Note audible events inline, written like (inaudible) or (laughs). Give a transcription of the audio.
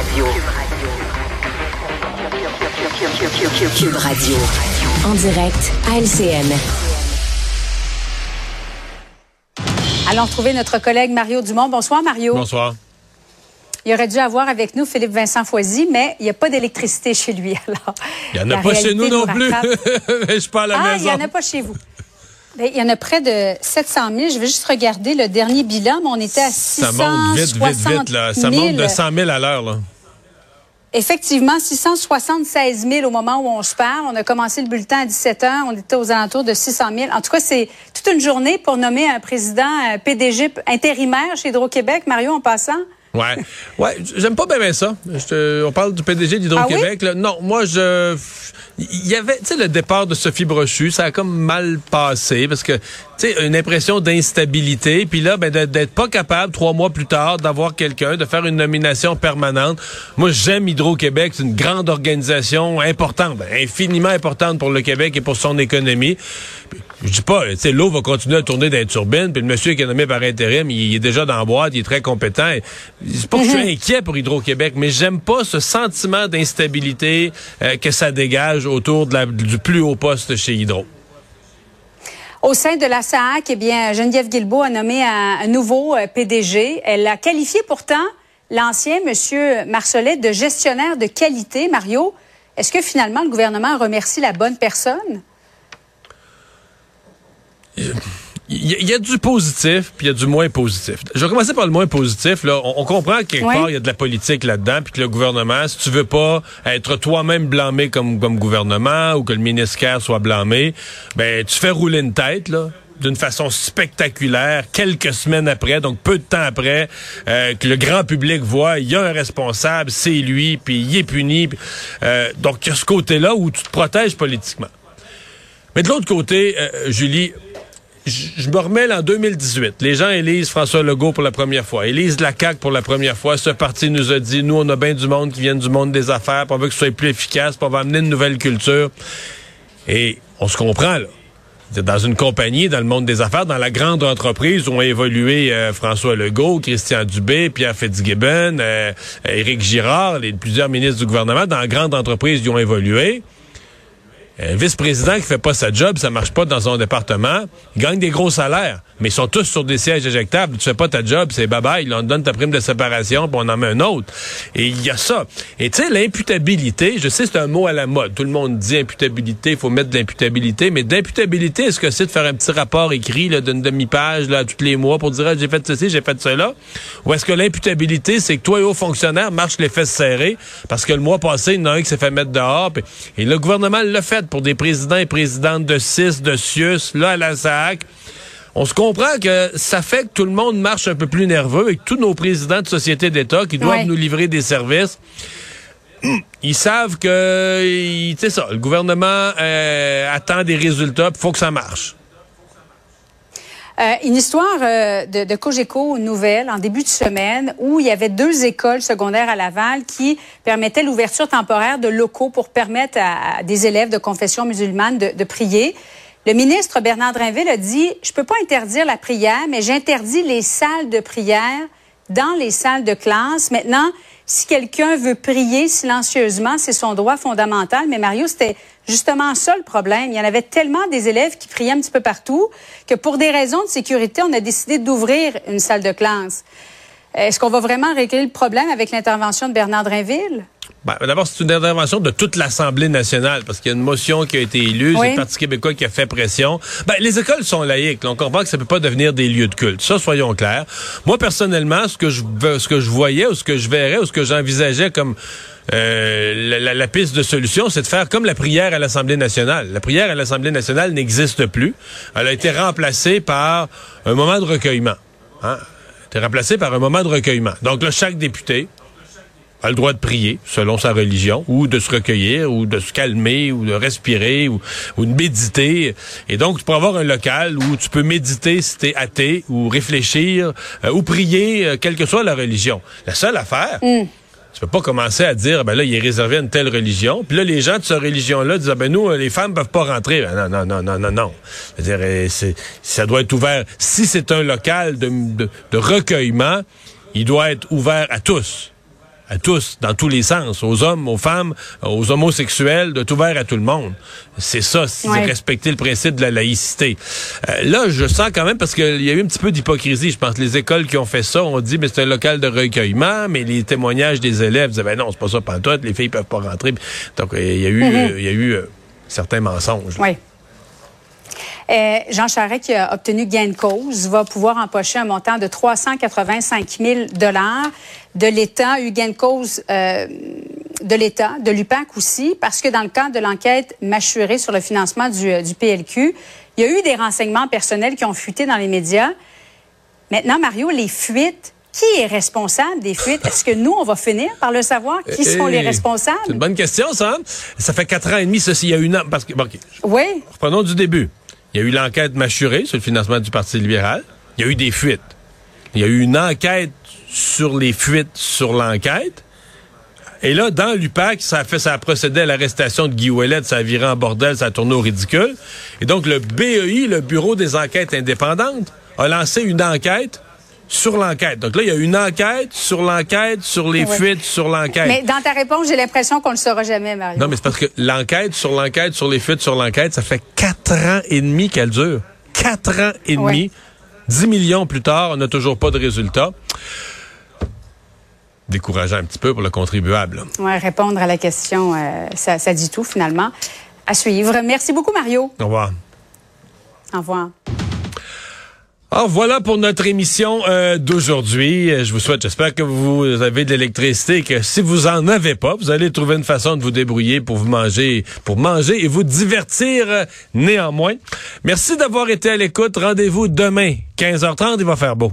Radio. Cube Radio. En direct à LCN. Allons retrouver notre collègue Mario Dumont. Bonsoir, Mario. Bonsoir. Il aurait dû avoir avec nous Philippe Vincent Foisy, mais il n'y a pas d'électricité chez lui. (laughs) Alors, il n'y en a pas chez nous non plus. (laughs) je suis pas à la ah, maison. il n'y en a pas chez vous. Ben, il y en a près de 700 000. Je vais juste regarder le dernier bilan, mais on était à 660 Ça monte vite, vite, vite. Là. Ça monte de 100 000 à l'heure. là. Effectivement, 676 000 au moment où on se parle. On a commencé le bulletin à 17 heures. On était aux alentours de 600 000. En tout cas, c'est toute une journée pour nommer un président un PDG intérimaire chez Hydro-Québec. Mario, en passant. Ouais, ouais, j'aime pas bien ça. on parle du PDG d'Hydro-Québec. Ah Non, moi je, il y avait, tu sais, le départ de Sophie Brochu, ça a comme mal passé parce que, tu sais, une impression d'instabilité. Puis là, ben, d'être pas capable trois mois plus tard d'avoir quelqu'un, de faire une nomination permanente. Moi, j'aime Hydro-Québec, c'est une grande organisation importante, ben, infiniment importante pour le Québec et pour son économie. Je dis pas, tu sais, l'eau va continuer à tourner dans les turbines, puis le monsieur qui est nommé par intérim, il, est déjà dans la boîte, il est très compétent. C'est pas que je suis Mhm. inquiet pour Hydro-Québec, mais j'aime pas ce sentiment d'instabilité euh, que ça dégage autour de la, du plus haut poste chez Hydro. Au sein de la SAAC, eh bien, Geneviève Guilbeault a nommé un, un nouveau euh, PDG. Elle a qualifié pourtant l'ancien monsieur Marcelet de gestionnaire de qualité. Mario, est-ce que finalement le gouvernement remercie la bonne personne? Il y, a du positif, puis il y a du moins positif. Je vais commencer par le moins positif. Là. On, on comprend que quelque Ouais. part, il y a de la politique là-dedans, puis que le gouvernement, si tu veux pas être toi-même blâmé comme, comme gouvernement ou que le ministère soit blâmé, ben tu fais rouler une tête, là d'une façon spectaculaire quelques semaines après, donc peu de temps après, euh, que le grand public voit, il y a un responsable, c'est lui, puis il est puni. puis, euh, donc, il y a ce côté-là où tu te protèges politiquement. Mais de l'autre côté, euh, Julie, je me remets en 2018. Les gens élisent François Legault pour la première fois, élisent la CAQ pour la première fois. Ce parti nous a dit, nous, on a bien du monde qui vient du monde des affaires, puis on veut que ce soit plus efficace, puis on amener une nouvelle culture. Et on se comprend, là. Dans une compagnie, dans le monde des affaires, dans la grande entreprise où ont évolué euh, François Legault, Christian Dubé, Pierre Fitzgibbon, euh, Éric Girard, les plusieurs ministres du gouvernement, dans la grande entreprise, ils ont évolué. Un vice-président qui fait pas sa job, ça marche pas dans son département, il gagne des gros salaires, mais ils sont tous sur des sièges éjectables. Tu fais pas ta job, c'est bye-bye, on te donne ta prime de séparation, puis on en met un autre. Et il y a ça. Et tu sais, l'imputabilité, je sais, c'est un mot à la mode. Tout le monde dit imputabilité, il faut mettre de l'imputabilité, mais d'imputabilité, est-ce que c'est de faire un petit rapport écrit là, d'une demi-page là, tous les mois pour dire ah, j'ai fait ceci, j'ai fait cela? Ou est-ce que l'imputabilité, c'est que toi et hauts fonctionnaires marchent les fesses serrées parce que le mois passé, il y en a un qui s'est fait mettre dehors, puis- et le gouvernement l'a fait pour des présidents et présidentes de CIS, de CIUS, là, à la SAC. On se comprend que ça fait que tout le monde marche un peu plus nerveux et que tous nos présidents de sociétés d'État qui doivent Ouais. nous livrer des services, (clears throat) ils savent que, sais ça, le gouvernement euh, attend des résultats, il faut que ça marche. Euh, une histoire euh, de, de Cogeco nouvelle en début de semaine où il y avait deux écoles secondaires à Laval qui permettaient l'ouverture temporaire de locaux pour permettre à, à des élèves de confession musulmane de, de prier. Le ministre Bernard Drinville a dit, je peux pas interdire la prière, mais j'interdis les salles de prière dans les salles de classe. Maintenant, si quelqu'un veut prier silencieusement, c'est son droit fondamental. Mais Mario, c'était justement ça le problème. Il y en avait tellement des élèves qui priaient un petit peu partout que pour des raisons de sécurité, on a décidé d'ouvrir une salle de classe. Est-ce qu'on va vraiment régler le problème avec l'intervention de Bernard Drinville? Ben, D'abord, c'est une intervention de toute l'Assemblée nationale parce qu'il y a une motion qui a été élue, Oui. c'est le Parti québécois qui a fait pression. Ben, les écoles sont laïques, là. on comprend que ça peut pas devenir des lieux de culte. Ça, soyons clairs. Moi, personnellement, ce que je veux- ce que je voyais ou ce que je verrais ou ce que j'envisageais comme euh, la, la- la piste de solution, c'est de faire comme la prière à l'Assemblée nationale. La prière à l'Assemblée nationale n'existe plus. Elle a été remplacée par un moment de recueillement. Hein? Elle a été remplacée par un moment de recueillement. Donc là, chaque député a le droit de prier selon sa religion, ou de se recueillir, ou de se calmer, ou de respirer, ou, ou de méditer. Et donc, tu peux avoir un local où tu peux méditer si t'es athée, ou réfléchir, euh, ou prier, euh, quelle que soit la religion. La seule affaire, tu peux pas commencer à dire, ben là, il est réservé à une telle religion. Puis là, les gens de cette religion-là disent, ah, ben nous, euh, les femmes peuvent pas rentrer. Ben non, non, non, non, non, non. C'est, ça doit être ouvert. Si c'est un local de, de, de recueillement, il doit être ouvert à tous à tous, dans tous les sens, aux hommes, aux femmes, aux homosexuels, de tout ouvert à tout le monde. C'est ça, c'est respecter le principe de la laïcité. Euh, là, je sens quand même, parce qu'il y a eu un petit peu d'hypocrisie, je pense, les écoles qui ont fait ça ont dit, mais c'est un local de recueillement, mais les témoignages des élèves disaient, ben non, c'est pas ça pantoute, les filles peuvent pas rentrer. Donc, il y a eu, mm-hmm. il y a eu euh, certains mensonges. Oui. Euh, Jean Charest, qui a obtenu gain de cause, va pouvoir empocher un montant de 385 000 de l'État, eu gain de cause euh, de l'État, de l'UPAC aussi, parce que dans le cadre de l'enquête mâchurée sur le financement du, euh, du PLQ, il y a eu des renseignements personnels qui ont fuité dans les médias. Maintenant, Mario, les fuites, qui est responsable des fuites? Est-ce que nous, on va finir par le savoir? Qui sont les responsables? C'est une bonne question, ça. Ça fait quatre ans et demi, ceci, il y a une... Parce que, Oui. Reprenons du début. Il y a eu l'enquête mâchurée sur le financement du Parti libéral. Il y a eu des fuites. Il y a eu une enquête sur les fuites sur l'enquête. Et là, dans l'UPAC, ça a fait, ça a procédé à l'arrestation de Guy Ouellet, ça a viré en bordel, ça a tourné au ridicule. Et donc, le BEI, le Bureau des enquêtes indépendantes, a lancé une enquête sur l'enquête. Donc là, il y a une enquête sur l'enquête, sur les fuites, sur l'enquête. Mais dans ta réponse, j'ai l'impression qu'on ne le saura jamais, Mario. Non, mais c'est parce que l'enquête sur l'enquête, sur les fuites, sur l'enquête, ça fait quatre ans et demi qu'elle dure. Quatre ans et demi. Dix millions plus tard, on n'a toujours pas de résultat. Décourageant un petit peu pour le contribuable. Oui, répondre à la question, euh, ça, ça dit tout finalement. À suivre. Merci beaucoup, Mario. Au revoir. Au revoir. Alors voilà pour notre émission euh, d'aujourd'hui. Euh, je vous souhaite, j'espère que vous avez de l'électricité, que si vous en avez pas, vous allez trouver une façon de vous débrouiller pour vous manger, pour manger et vous divertir euh, néanmoins. Merci d'avoir été à l'écoute. Rendez-vous demain, 15h30, il va faire beau.